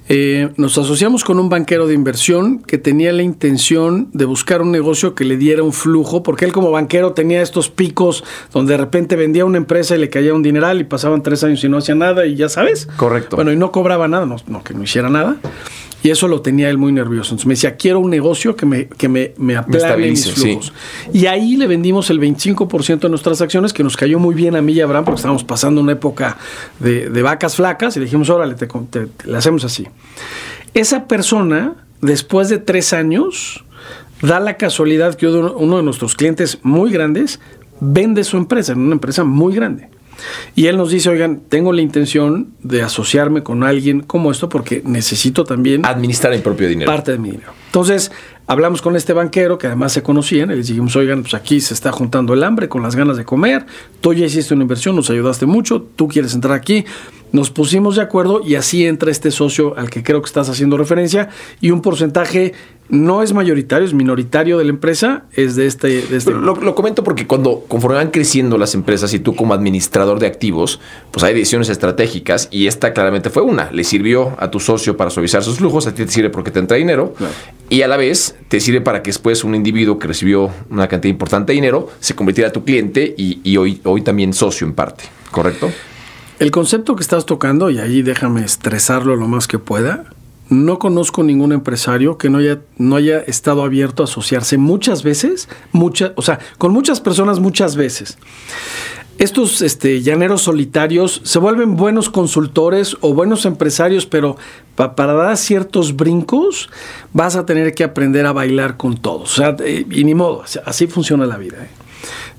eh, nos asociamos con un banquero de inversión que tenía la intención de buscar un negocio que le diera un flujo, porque él como banquero tenía estos picos donde de repente vendía una empresa y le caía un dineral y pasaban tres años y no hacía nada y ya sabes. Correcto. Bueno, y no cobraba nada, no, no, que no hiciera nada. Y eso lo tenía él muy nervioso. Entonces me decía, quiero un negocio que me, que me, me aplane mis estabilice, sí. flujos. Y ahí le vendimos el 25% de nuestras acciones, que nos cayó muy bien a mí y a Abraham, porque estábamos pasando una época de, de vacas flacas, y le dijimos, órale, te, te- te- le hacemos así. Esa persona, después de tres años, da la casualidad que uno de nuestros clientes muy grandes vende su empresa, en una empresa muy grande. Y él nos dice, oigan, tengo la intención de asociarme con alguien como esto porque necesito también Administrar el propio dinero. parte de mi dinero. Entonces, hablamos con este banquero que además se conocían y les dijimos, oigan, pues aquí se está juntando el hambre con las ganas de comer, tú ya hiciste una inversión, nos ayudaste mucho, tú quieres entrar aquí. Nos pusimos de acuerdo y así entra este socio al que creo que estás haciendo referencia y un porcentaje no es mayoritario, es minoritario de la empresa, es de este... De este Lo, lo comento porque cuando conforme van creciendo las empresas y tú como administrador de activos, pues hay decisiones estratégicas y esta claramente fue una. Le sirvió a tu socio para suavizar sus flujos, a ti te sirve porque te entra dinero Claro. y a la vez te sirve para que después un individuo que recibió una cantidad importante de dinero se convirtiera a tu cliente y, y hoy, hoy también socio en parte, ¿correcto? El concepto que estás tocando, y ahí déjame estresarlo lo más que pueda, no conozco ningún empresario que no haya, no haya estado abierto a asociarse muchas veces, o sea, con muchas personas muchas veces. Estos este, llaneros solitarios se vuelven buenos consultores o buenos empresarios, pero para dar ciertos brincos vas a tener que aprender a bailar con todos. O sea, eh, y ni modo, así funciona la vida. ¿eh?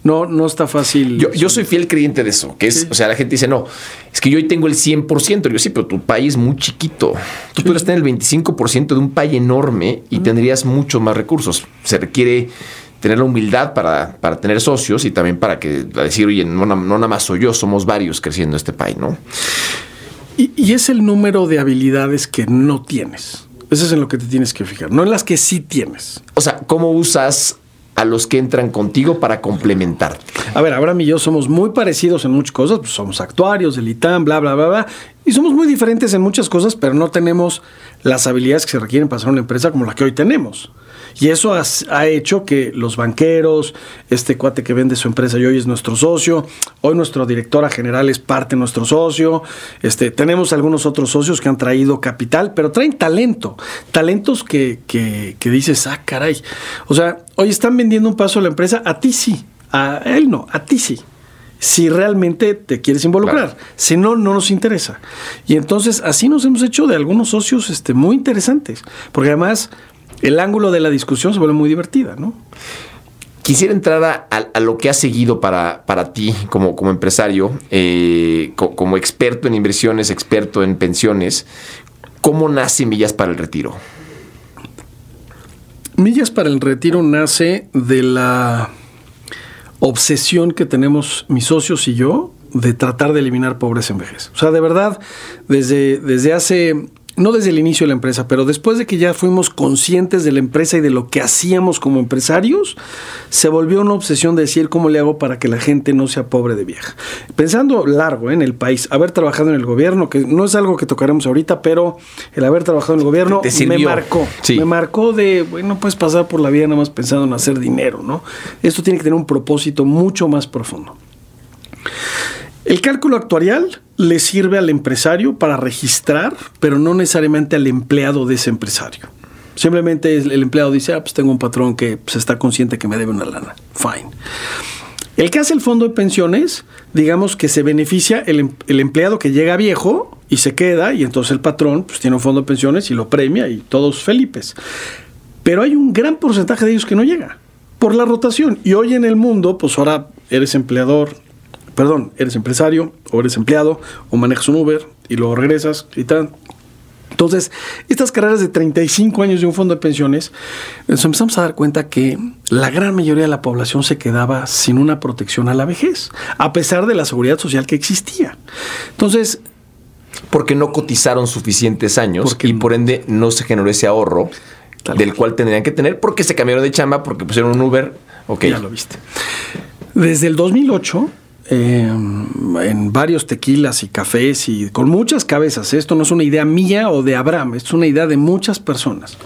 No, no está fácil. Yo, soy fiel creyente de eso, que es, o sea, la gente dice, no, es que yo hoy tengo el 100%. Yo sí, pero tu país es muy chiquito. Tú podrías tener el 25% de un país enorme y tendrías muchos más recursos. Se requiere tener la humildad para, para, tener socios y también para que decir, oye, no, no, nada más soy yo, somos varios creciendo este país, ¿no? Y, y, es el número de habilidades que no tienes. Eso es en lo que te tienes que fijar, no en las que sí tienes. O sea, ¿cómo usas a los que entran contigo para complementar? A ver, Abraham y yo somos muy parecidos en muchas cosas, pues somos actuarios del bla, bla, bla, bla, y somos muy diferentes en muchas cosas, pero no tenemos las habilidades que se requieren para hacer una empresa como la que hoy tenemos. Y eso ha hecho que los banqueros, este cuate que vende su empresa y hoy es nuestro socio, hoy nuestra directora general es parte de nuestro socio, este, tenemos algunos otros socios que han traído capital, pero traen talento, talentos que, que, que dices, ah, caray. O sea, hoy están vendiendo un paso a la empresa, a ti sí, a él no, a ti sí si realmente te quieres involucrar. Si no, no nos interesa. Y entonces así nos hemos hecho de algunos socios este, muy interesantes. Porque además el ángulo de la discusión se vuelve muy divertida, ¿no? Quisiera entrar a, lo que has seguido para, para ti como, como empresario, eh, como experto en inversiones, experto en pensiones. ¿Cómo nace Millas para el Retiro? Millas para el Retiro nace de la obsesión que tenemos mis socios y yo de tratar de eliminar pobreza en vejez. O sea, de verdad, desde, desde hace no desde el inicio de la empresa, pero después de que ya fuimos conscientes de la empresa y de lo que hacíamos como empresarios, se volvió una obsesión de decir cómo le hago para que la gente no sea pobre de vieja. Pensando largo ¿eh? en el país, haber trabajado en el gobierno, que no es algo que tocaremos ahorita, pero el haber trabajado en el gobierno me marcó. Me marcó de, bueno, no puedes pasar por la vida nada más pensando en hacer dinero, ¿no? Esto tiene que tener un propósito mucho más profundo. El cálculo actuarial le sirve al empresario para registrar, pero no necesariamente al empleado de ese empresario. Simplemente el empleado dice, ah, pues tengo un patrón que pues, está consciente que me debe una lana. Fine. El que hace el fondo de pensiones, digamos que se beneficia el, em, el, empleado que llega viejo y se queda, y entonces el patrón pues, tiene un fondo de pensiones y lo premia y todos felices. Pero hay un gran porcentaje de ellos que no llega por la rotación. Y hoy en el mundo, pues ahora eres empleador, perdón, eres empresario o eres empleado o manejas un Uber y luego regresas y tal. Entonces, estas carreras de 35 años de un fondo de pensiones, nos empezamos a dar cuenta que la gran mayoría de la población se quedaba sin una protección a la vejez, a pesar de la seguridad social que existía. Entonces, porque no cotizaron suficientes años y por ende no se generó ese ahorro del cual tendrían que tener porque se cambiaron de chamba, porque pusieron un Uber. Ok. Ya lo viste. Desde el 2008 Em, en varios tequilas y cafés y con muchas cabezas. Esto no es una idea mía o de Abraham, es una idea de muchas personas.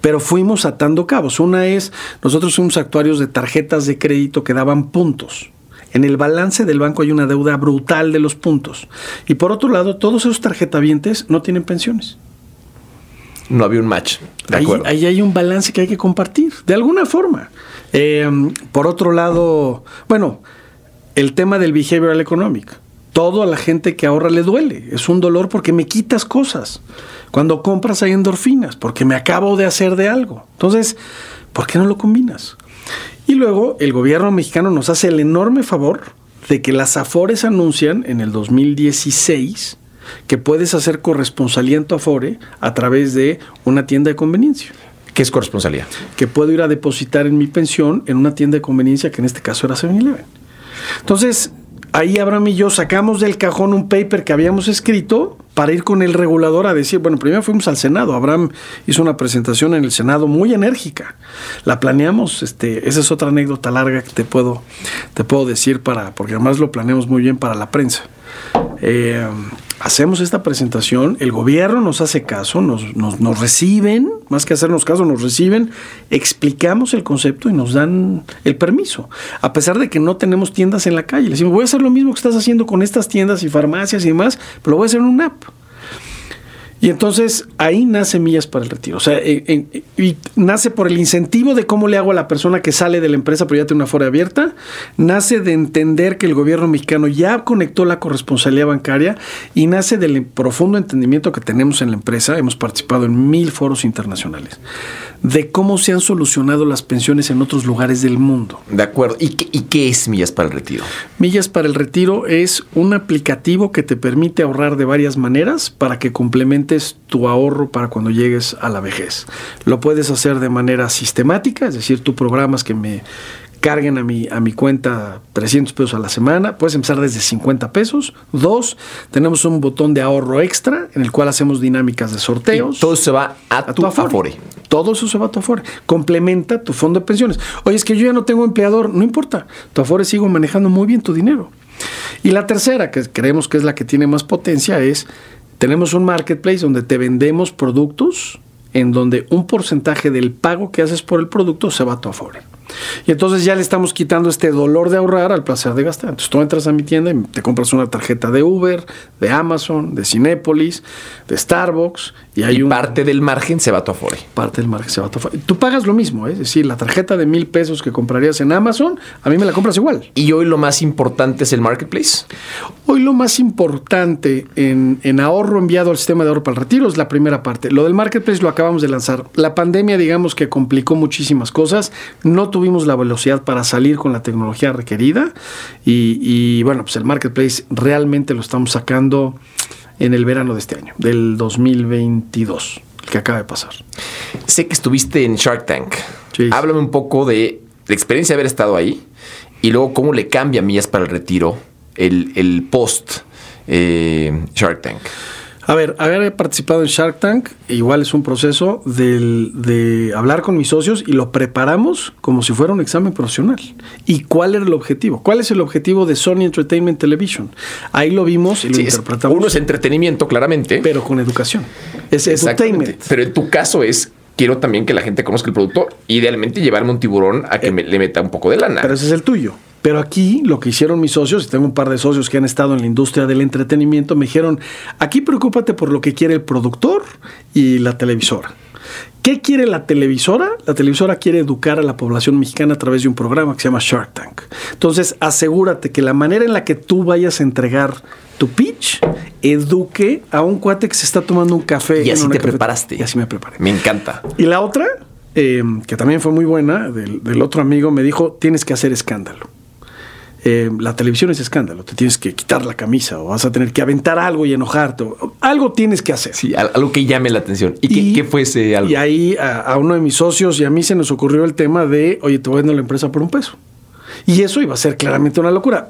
Pero fuimos atando cabos. Una es, nosotros somos actuarios de tarjetas de crédito que daban puntos. En el balance del banco hay una deuda brutal de los puntos. Y por otro lado, todos esos tarjetavientes no tienen pensiones. No había un match. ahí, ahí, hay un balance que hay que compartir, de alguna forma. Em, por otro lado, bueno, el tema del behavioral economic. Todo a la gente que ahorra le duele. Es un dolor porque me quitas cosas. Cuando compras hay endorfinas, porque me acabo de hacer de algo. Entonces, ¿por qué no lo combinas? Y luego el gobierno mexicano nos hace el enorme favor de que las Afores anuncian en el 2016 que puedes hacer corresponsalía en tu Afore a través de una tienda de conveniencia. ¿Qué es corresponsalía? Que puedo ir a depositar en mi pensión en una tienda de conveniencia que en este caso era 7-Eleven. Entonces, ahí Abraham y yo sacamos del cajón un paper que habíamos escrito para ir con el regulador a decir, bueno, primero fuimos al Senado, Abraham hizo una presentación en el Senado muy enérgica, la planeamos, este, esa es otra anécdota larga que te puedo, te puedo decir para, porque además lo planeamos muy bien para la prensa. Eh, hacemos esta presentación, el gobierno nos hace caso, nos, nos, nos, reciben, más que hacernos caso, nos reciben, explicamos el concepto y nos dan el permiso. A pesar de que no tenemos tiendas en la calle, le decimos, voy a hacer lo mismo que estás haciendo con estas tiendas y farmacias y demás, pero lo voy a hacer en una app. Y entonces ahí nace Millas para el Retiro. O sea, y nace por el incentivo de cómo le hago a la persona que sale de la empresa pero ya tiene una fuera abierta. Nace de entender que el gobierno mexicano ya conectó la corresponsabilidad bancaria y nace del profundo entendimiento que tenemos en la empresa. Hemos participado en mil foros internacionales de cómo se han solucionado las pensiones en otros lugares del mundo. De acuerdo. ¿Y qué, ¿Y qué, es Millas para el Retiro? Millas para el Retiro es un aplicativo que te permite ahorrar de varias maneras para que tu ahorro para cuando llegues a la vejez. Lo puedes hacer de manera sistemática, es decir, tú programas que me carguen a mi, a mi cuenta 300 pesos a la semana. Puedes empezar desde 50 pesos. Dos, tenemos un botón de ahorro extra en el cual hacemos dinámicas de sorteos. Y todo se va a, tu, afore. Todo eso se va a tu afore. Complementa tu fondo de pensiones. Oye, es que yo ya no tengo empleador. No importa. Tu afore sigo manejando muy bien tu dinero. Y la tercera, que creemos que es la que tiene más potencia, es tenemos un marketplace donde te vendemos productos en donde un porcentaje del pago que haces por el producto se va a tu afore. Y entonces ya le estamos quitando este dolor de ahorrar al placer de gastar. Entonces tú entras a mi tienda y te compras una tarjeta de Uber, de Amazon, de Cinépolis, de Starbucks. Y, hay un, parte del margen se va a tu Afore. Parte del margen se va a tu Afore. Tú pagas lo mismo, ¿eh? es decir, la tarjeta de mil pesos que comprarías en Amazon, a mí me la compras igual. ¿Y hoy lo más importante es el marketplace? Hoy lo más importante en, en ahorro enviado al sistema de ahorro para el retiro es la primera parte. Lo del marketplace lo acabamos de lanzar. La pandemia, digamos que complicó muchísimas cosas. No tuvimos la velocidad para salir con la tecnología requerida y, bueno, pues el marketplace realmente lo estamos sacando en el verano de este año, del 2022, que acaba de pasar. Sé que estuviste en Shark Tank. Háblame un poco de la experiencia de haber estado ahí y luego cómo le cambia millas para el retiro el, el post eh, Shark Tank. A ver, haber participado en Shark Tank igual es un proceso de hablar con mis socios y lo preparamos como si fuera un examen profesional. ¿Y cuál era el objetivo? ¿Cuál es el objetivo de Sony Entertainment Television? Ahí lo vimos y lo interpretamos. uno es entretenimiento, claramente. Pero con educación. Es entertainment. Pero en tu caso es quiero también que la gente conozca el producto. Idealmente llevarme un tiburón a que eh, me, le meta un poco de lana. Pero ese es el tuyo. Pero aquí lo que hicieron mis socios, y tengo un par de socios que han estado en la industria del entretenimiento, me dijeron, aquí preocúpate por lo que quiere el productor y la televisora. ¿Qué quiere la televisora? La televisora quiere educar a la población mexicana a través de un programa que se llama Shark Tank. Entonces, asegúrate que la manera en la que tú vayas a entregar tu pitch eduque a un cuate que se está tomando un café. Y así te preparaste. Y así me preparé. Me encanta. Y la otra, eh, que también fue muy buena, del otro amigo, me dijo, tienes que hacer escándalo. Eh, la televisión es escándalo, te tienes que quitar la camisa o vas a tener que aventar algo y enojarte, algo tienes que hacer. Sí, algo que llame la atención. ¿Y, qué, fue ese algo? Y ahí a, uno de mis socios y a mí se nos ocurrió el tema de, oye, te voy a vender la empresa por un peso. Y eso iba a ser claramente una locura.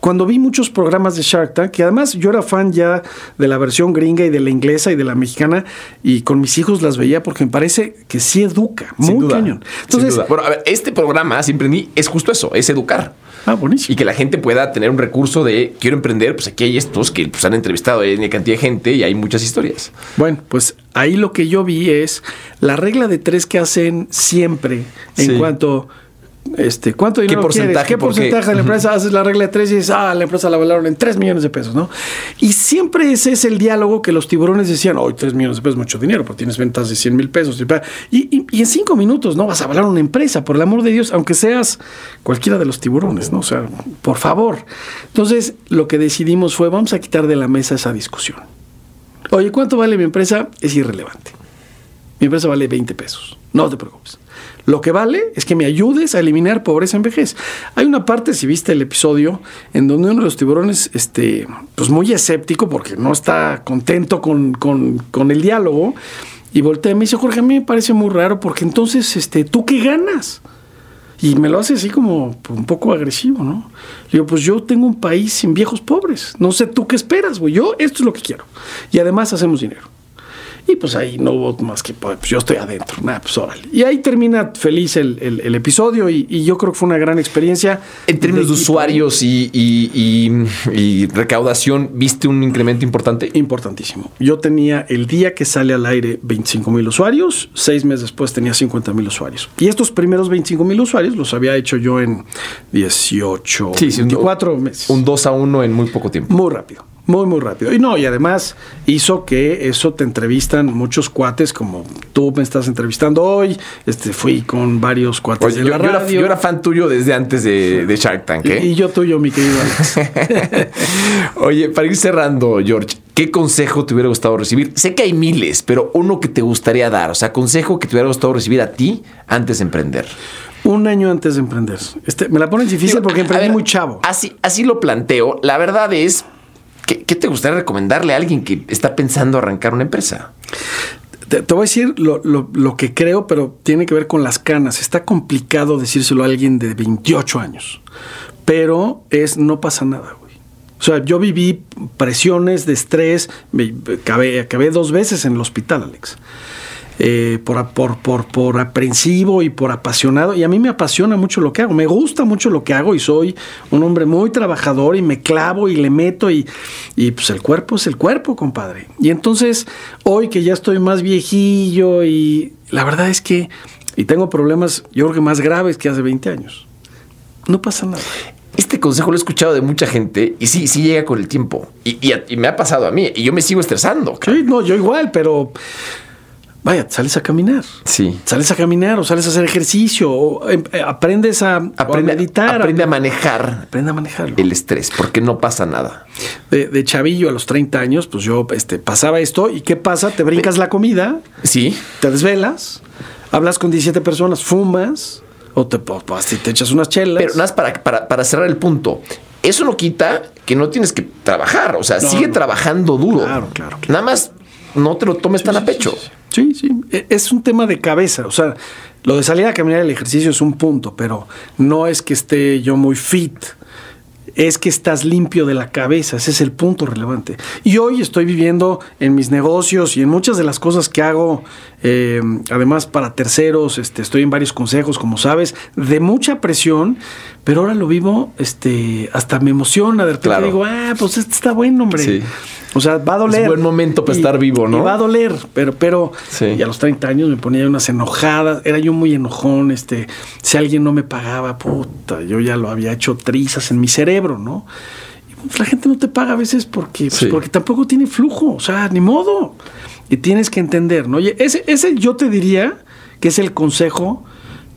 Cuando vi muchos programas de Shark Tank, que además yo era fan ya de la versión gringa y de la inglesa y de la mexicana, y con mis hijos las veía porque me parece que sí educa, muy cañón. Entonces, Bueno, a ver, este programa, siempre es justo eso, es educar. Ah, buenísimo. Y que la gente pueda tener un recurso de quiero emprender, pues aquí hay estos que pues, han entrevistado a una cantidad de gente y hay muchas historias. Bueno, pues ahí lo que yo vi es la regla de tres que hacen siempre en cuanto este, ¿cuánto dinero ¿Qué porcentaje, ¿Qué porcentaje de la empresa? Haces la regla de tres y dices, ah, la empresa la valoraron en 3 millones de pesos, ¿no? Y siempre ese es el diálogo que los tiburones decían, hoy 3 millones de pesos es mucho dinero, porque tienes ventas de 100 mil pesos. Y, y, en 5 minutos, ¿no? Vas a valorar una empresa, por el amor de Dios, aunque seas cualquiera de los tiburones, ¿no? O sea, por favor. Entonces, lo que decidimos fue, vamos a quitar de la mesa esa discusión. Oye, ¿cuánto vale mi empresa? Es irrelevante. Mi empresa vale 20 pesos. No te preocupes. Lo que vale es que me ayudes a eliminar pobreza en vejez. Hay una parte, si viste el episodio, en donde uno de los tiburones, este, pues muy escéptico, porque no está contento con, el diálogo, y voltea y me dice, Jorge, a mí me parece muy raro, porque entonces, este, ¿tú qué ganas? Y me lo hace así como un poco agresivo, ¿no? Le digo, pues yo tengo un país sin viejos pobres. No sé tú qué esperas, güey. Yo esto es lo que quiero. Y además hacemos dinero. Y pues ahí no hubo más que, pues yo estoy adentro. Nah, pues órale. Y ahí termina feliz el, el- el episodio y, y yo creo que fue una gran experiencia. En términos de usuarios y, y- y- y recaudación, ¿viste un incremento importante? Importantísimo. Yo tenía el día que sale al aire 25 mil usuarios, seis meses después tenía 50 mil usuarios. Y estos primeros 25 mil usuarios los había hecho yo en 18, Sí, sí, un- 24 meses. Un 2 a 1 en muy poco tiempo. Muy rápido, muy, muy rápido. Y no, y además hizo que eso te entrevistan muchos cuates, como tú me estás entrevistando hoy. Este, fui con varios cuates Oye, de yo, la yo era, radio. yo era fan tuyo desde antes de, de Shark Tank. ¿eh? y, y yo tuyo, mi querido Alex. Oye, para ir cerrando, George, ¿qué consejo te hubiera gustado recibir? Sé que hay miles, pero uno que te gustaría dar, o sea, consejo que te hubiera gustado recibir a ti antes de emprender. Un año antes de emprender. Este, me la pones difícil Digo, porque emprendí ver, muy chavo. Así, así lo planteo. La verdad es, ¿qué, te gustaría recomendarle a alguien que está pensando arrancar una empresa? Te, voy a decir lo que creo, pero tiene que ver con las canas. Está complicado decírselo a alguien de 28 años, pero es no pasa nada, güey. O sea, yo viví presiones de estrés, me- acabé, acabé dos veces en el hospital, Alex. Eh, por, por, por, por aprensivo y por apasionado. Y a mí me apasiona mucho lo que hago. Me gusta mucho lo que hago y soy un hombre muy trabajador y me clavo y le meto y, y pues el cuerpo es el cuerpo, compadre. Y entonces, hoy que ya estoy más viejillo y la verdad es que, y tengo problemas, yo creo que más graves que hace 20 años. No pasa nada. Este consejo lo he escuchado de mucha gente y sí, sí llega con el tiempo. Y, y a- y me ha pasado a mí y yo me sigo estresando. Sí, no, yo igual, pero vaya, sales a caminar. Sí. Sales a caminar o sales a hacer ejercicio o em, eh, aprendes a, o a Aprende, meditar. aprende a manejar aprende a manejarlo. el estrés porque no pasa nada. De, de chavillo a los 30 años, pues yo este, pasaba esto y ¿qué pasa? Te brincas la comida, Sí. te desvelas, hablas con 17 personas, fumas o te, te echas unas chelas. Pero nada más para, para, para cerrar el punto. Eso no quita que no tienes que trabajar. O sea, No, sigue no. trabajando duro. Claro, claro, claro. Nada más no te lo tomes tan a pecho. Sí, sí. E- Es un tema de cabeza. O sea, lo de salir a caminar el ejercicio es un punto, pero no es que esté yo muy fit. Es que estás limpio de la cabeza, ese es el punto relevante. Y hoy estoy viviendo en mis negocios y en muchas de las cosas que hago, eh, además para terceros, este, estoy en varios consejos, como sabes, de mucha presión, pero ahora lo vivo, este, hasta me emociona, de repente Claro. digo, ah, pues este está bueno, hombre. Sí. O sea, va a doler. Es buen momento para estar vivo, ¿no? Y va a doler, pero, pero, Sí. y a los 30 años me ponía unas enojadas, era yo muy enojón, este, si alguien no me pagaba, puta, yo ya lo había hecho trizas en mi cerebro, ¿no? Y pues, la gente no te paga a veces porque, pues, Sí. porque tampoco tiene flujo, o sea, ni modo. Y tienes que entender, ¿no? Oye, ese, ese yo te diría que es el consejo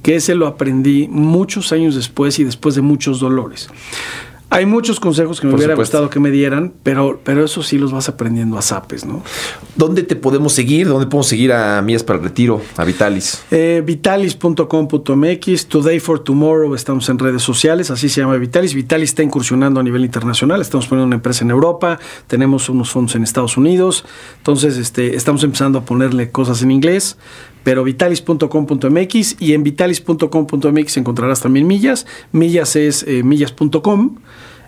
que ese lo aprendí muchos años después y después de muchos dolores. Hay muchos consejos que me Por hubiera supuesto. gustado que me dieran, pero, pero eso sí los vas aprendiendo a zapes, ¿no? ¿Dónde te podemos seguir? ¿Dónde podemos seguir a Mías para el Retiro, a Vitalis? Eh, Vitalis.com.mx, Today for Tomorrow, estamos en redes sociales, así se llama Vitalis. Vitalis está incursionando a nivel internacional, estamos poniendo una empresa en Europa, tenemos unos fondos en Estados Unidos, entonces este, estamos empezando a ponerle cosas en inglés, pero vitalis.com.mx y en vitalis.com.mx encontrarás también millas, millas es eh, millas.com.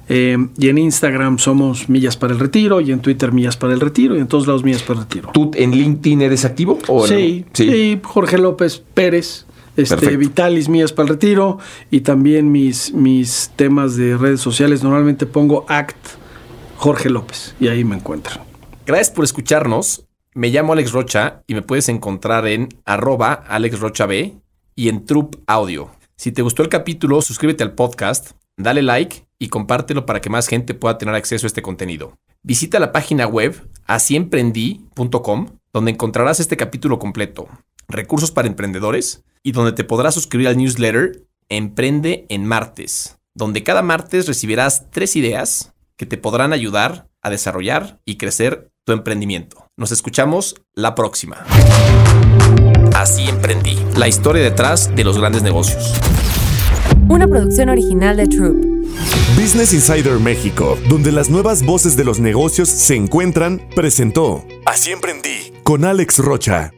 eh, y en Instagram somos Millas para el Retiro y en Twitter Millas para el Retiro y en todos lados Millas para el Retiro. ¿Tú en LinkedIn eres activo? ¿O no? Sí, sí, Jorge López Pérez, este, Perfecto. Vitalis Mías para el Retiro y también mis, mis temas de redes sociales. Normalmente pongo ACT Jorge López y ahí me encuentran. Gracias por escucharnos. Me llamo Alex Rocha y me puedes encontrar en arroba alexrochab y en Troop Audio. Si te gustó el capítulo, suscríbete al podcast, dale like y compártelo para que más gente pueda tener acceso a este contenido. Visita la página web asiemprendí.com donde encontrarás este capítulo completo, recursos para emprendedores y donde te podrás suscribir al newsletter Emprende en Martes, donde cada martes recibirás tres ideas que te podrán ayudar a desarrollar y crecer tu emprendimiento. Nos escuchamos la próxima. Así emprendí. La historia detrás de los grandes negocios. Una producción original de Troop. Business Insider México, donde las nuevas voces de los negocios se encuentran, presentó Así emprendí con Alex Rocha.